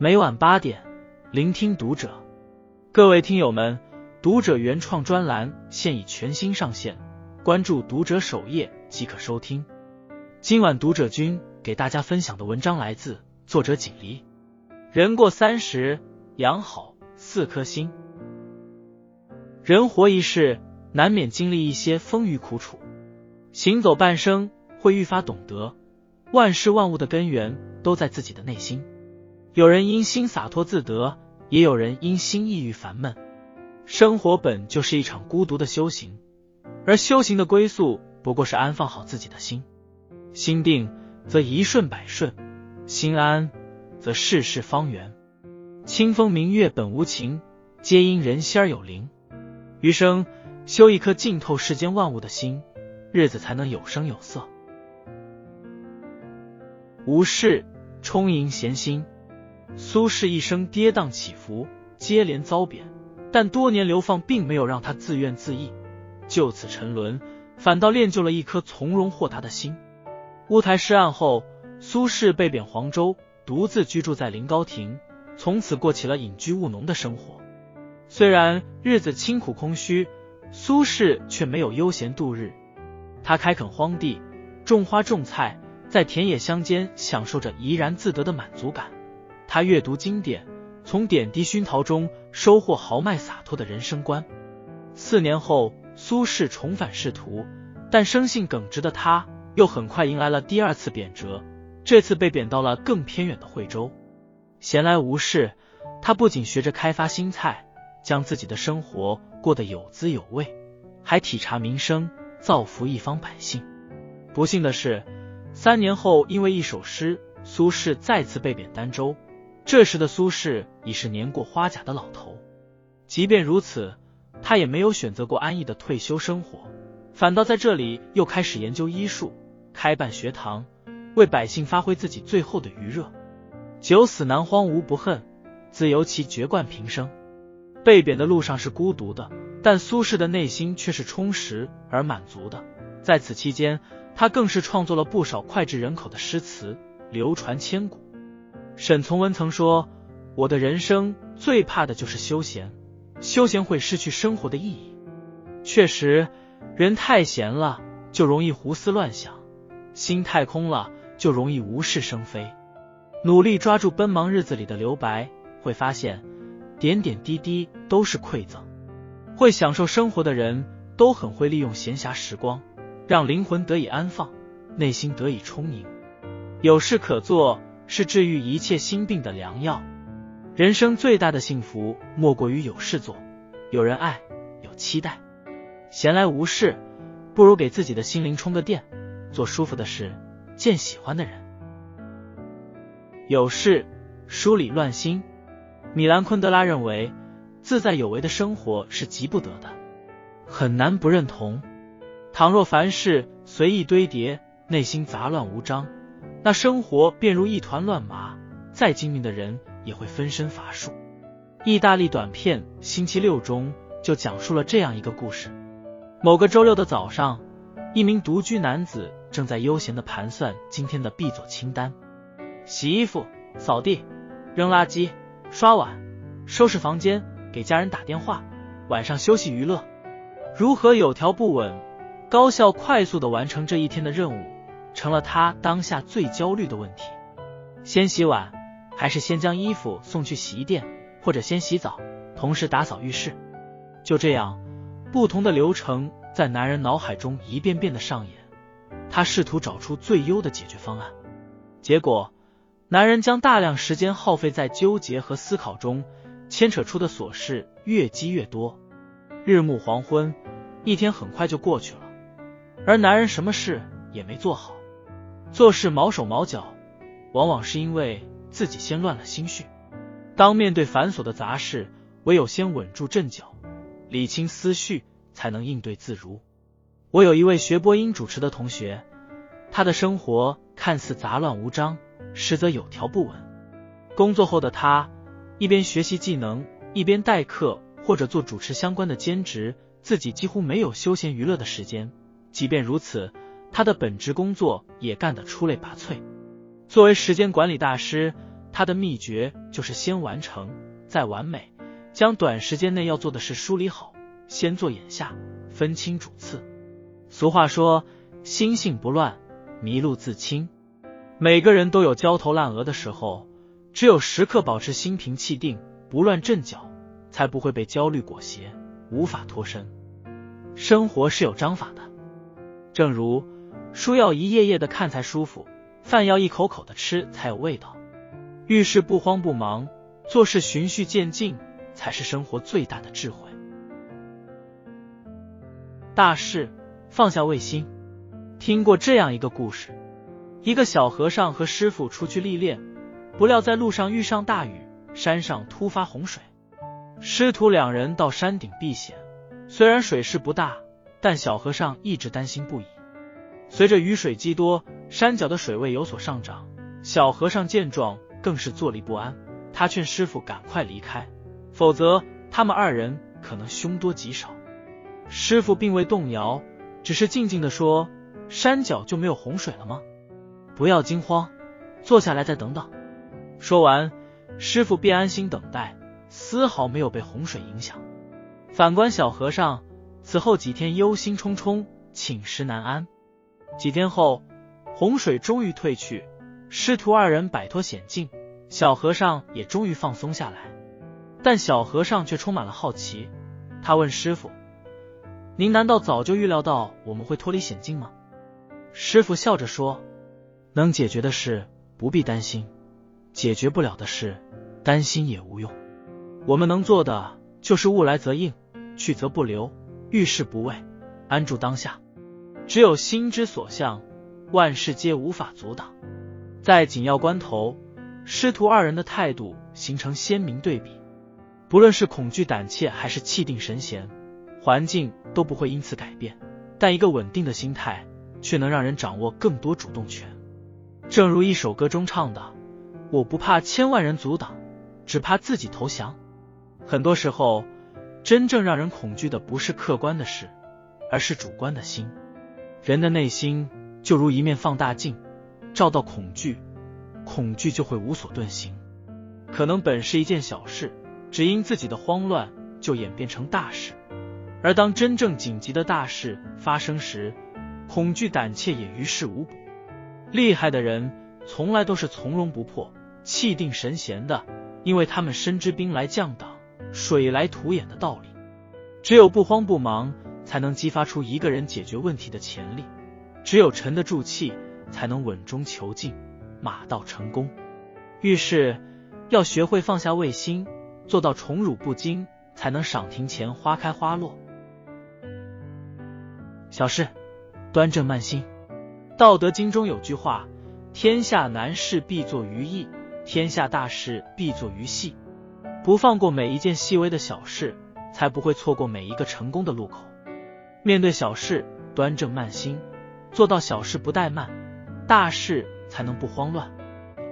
每晚八点，聆听读者。各位听友们，读者原创专栏现已全新上线，关注读者首页即可收听。今晚读者君给大家分享的文章来自作者锦离。人过三十，养好四颗心。人活一世，难免经历一些风雨苦楚，行走半生，会愈发懂得，万事万物的根源都在自己的内心。有人因心洒脱自得，也有人因心抑郁烦闷。生活本就是一场孤独的修行，而修行的归宿不过是安放好自己的心。心定则一顺百顺，心安则事事方圆。清风明月本无情，皆因人心而有灵。余生修一颗浸透世间万物的心，日子才能有声有色。无事充盈闲心。苏轼一生跌宕起伏，接连遭贬，但多年流放并没有让他自怨自艾，就此沉沦，反倒练就了一颗从容豁达的心。乌台诗案后，苏轼被贬黄州，独自居住在临高亭，从此过起了隐居务农的生活。虽然日子清苦空虚，苏轼却没有悠闲度日，他开垦荒地，种花种菜，在田野乡间享受着怡然自得的满足感。他阅读经典，从点滴熏陶中收获豪迈洒脱的人生观。四年后，苏轼重返仕途，但生性耿直的他，又很快迎来了第二次贬谪。这次被贬到了更偏远的惠州。闲来无事，他不仅学着开发新菜，将自己的生活过得有滋有味，还体察民生，造福一方百姓。不幸的是，三年后因为一首诗，苏轼再次被贬儋州。这时的苏轼已是年过花甲的老头，即便如此，他也没有选择过安逸的退休生活，反倒在这里又开始研究医术，开办学堂，为百姓发挥自己最后的余热。九死难荒无不恨，自由其绝冠平生。被贬的路上是孤独的，但苏轼的内心却是充实而满足的。在此期间，他更是创作了不少脍炙人口的诗词，流传千古。沈从文曾说：“我的人生最怕的就是休闲，休闲会失去生活的意义。”确实，人太闲了就容易胡思乱想，心太空了就容易无事生非。努力抓住奔忙日子里的留白，会发现点点滴滴都是馈赠。会享受生活的人都很会利用闲暇时光，让灵魂得以安放，内心得以充盈，有事可做。是治愈一切心病的良药。人生最大的幸福，莫过于有事做，有人爱，有期待。闲来无事，不如给自己的心灵充个电，做舒服的事，见喜欢的人。有事梳理乱心。米兰昆德拉认为，自在有为的生活是急不得的，很难不认同。倘若凡事随意堆叠，内心杂乱无章。那生活便如一团乱麻，再精明的人也会分身乏术。意大利短片《星期六》中就讲述了这样一个故事：某个周六的早上，一名独居男子正在悠闲的盘算今天的必做清单：洗衣服、扫地、扔垃圾、刷碗、收拾房间、给家人打电话、晚上休息娱乐，如何有条不紊、高效快速的完成这一天的任务。成了他当下最焦虑的问题：先洗碗，还是先将衣服送去洗衣店，或者先洗澡，同时打扫浴室？就这样，不同的流程在男人脑海中一遍遍的上演。他试图找出最优的解决方案，结果，男人将大量时间耗费在纠结和思考中，牵扯出的琐事越积越多。日暮黄昏，一天很快就过去了，而男人什么事也没做好。做事毛手毛脚，往往是因为自己先乱了心绪。当面对繁琐的杂事，唯有先稳住阵脚，理清思绪，才能应对自如。我有一位学播音主持的同学，他的生活看似杂乱无章，实则有条不紊。工作后的他，一边学习技能，一边代课或者做主持相关的兼职，自己几乎没有休闲娱乐的时间。即便如此。他的本职工作也干得出类拔萃。作为时间管理大师，他的秘诀就是先完成，再完美，将短时间内要做的事梳理好，先做眼下，分清主次。俗话说：“心性不乱，迷路自清。”每个人都有焦头烂额的时候，只有时刻保持心平气定，不乱阵脚，才不会被焦虑裹挟，无法脱身。生活是有章法的，正如书要一页页的看才舒服，饭要一口口的吃才有味道。遇事不慌不忙，做事循序渐进，才是生活最大的智慧。大事放下卫星。听过这样一个故事。一个小和尚和师傅出去历练，不料在路上遇上大雨，山上突发洪水。师徒两人到山顶避险，虽然水势不大，但小和尚一直担心不已。随着雨水积多，山脚的水位有所上涨，小和尚见状更是坐立不安。他劝师傅赶快离开，否则他们二人可能凶多吉少。师傅并未动摇，只是静静的说：“山脚就没有洪水了吗？”不要惊慌，坐下来再等等。说完，师傅便安心等待，丝毫没有被洪水影响。反观小和尚，此后几天忧心忡忡，寝食难安。几天后，洪水终于退去，师徒二人摆脱险境，小和尚也终于放松下来。但小和尚却充满了好奇，他问师傅：“您难道早就预料到我们会脱离险境吗？”师傅笑着说。能解决的事不必担心，解决不了的事担心也无用。我们能做的就是物来则应，去则不留，遇事不畏，安住当下。只有心之所向，万事皆无法阻挡。在紧要关头，师徒二人的态度形成鲜明对比。不论是恐惧胆怯，还是气定神闲，环境都不会因此改变。但一个稳定的心态，却能让人掌握更多主动权。正如一首歌中唱的：“我不怕千万人阻挡，只怕自己投降。”很多时候，真正让人恐惧的不是客观的事，而是主观的心。人的内心就如一面放大镜，照到恐惧，恐惧就会无所遁形。可能本是一件小事，只因自己的慌乱就演变成大事。而当真正紧急的大事发生时，恐惧胆怯也于事无补。厉害的人从来都是从容不迫、气定神闲的，因为他们深知兵来将挡、水来土掩的道理。只有不慌不忙，才能激发出一个人解决问题的潜力；只有沉得住气，才能稳中求进、马到成功。遇事要学会放下卫心，做到宠辱不惊，才能赏庭前花开花落。小事，端正慢心。道德经中有句话：“天下难事必作于易，天下大事必作于细。”不放过每一件细微的小事，才不会错过每一个成功的路口。面对小事，端正慢心，做到小事不怠慢，大事才能不慌乱。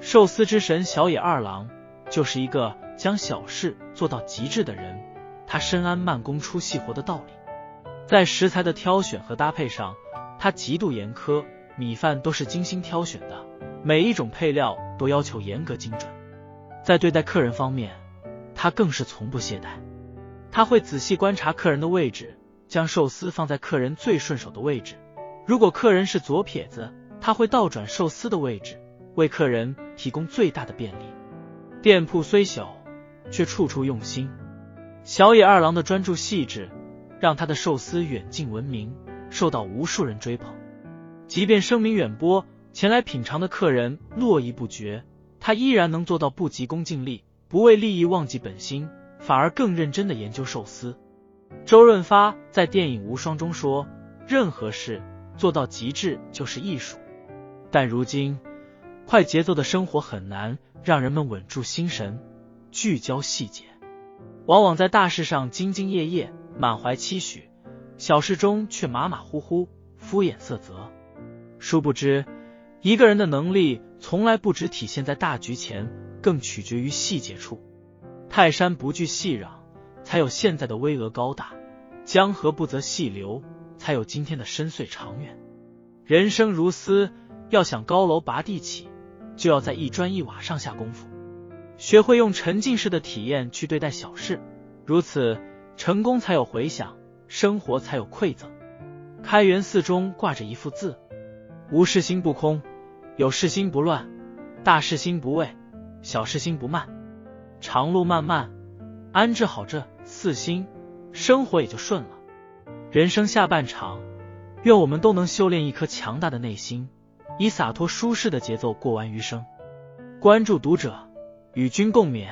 寿司之神小野二郎就是一个将小事做到极致的人。他深谙慢工出细活的道理，在食材的挑选和搭配上，他极度严苛。米饭都是精心挑选的，每一种配料都要求严格精准。在对待客人方面，他更是从不懈怠。他会仔细观察客人的位置，将寿司放在客人最顺手的位置。如果客人是左撇子，他会倒转寿司的位置，为客人提供最大的便利。店铺虽小，却处处用心。小野二郎的专注细致，让他的寿司远近闻名，受到无数人追捧。即便声名远播，前来品尝的客人络绎不绝，他依然能做到不急功近利，不为利益忘记本心，反而更认真的研究寿司。周润发在电影《无双》中说：“任何事做到极致就是艺术。”但如今，快节奏的生活很难让人们稳住心神，聚焦细节，往往在大事上兢兢业业，满怀期许，小事中却马马虎虎，敷衍塞责。殊不知，一个人的能力从来不只体现在大局前，更取决于细节处。泰山不惧细壤，才有现在的巍峨高大；江河不择细流，才有今天的深邃长远。人生如斯，要想高楼拔地起，就要在一砖一瓦上下功夫。学会用沉浸式的体验去对待小事，如此成功才有回响，生活才有馈赠。开元寺中挂着一幅字：无事心不空，有事心不乱，大事心不畏，小事心不慢。长路漫漫，安置好这四心，生活也就顺了。人生下半场，愿我们都能修炼一颗强大的内心，以洒脱舒适的节奏过完余生。关注读者，与君共勉。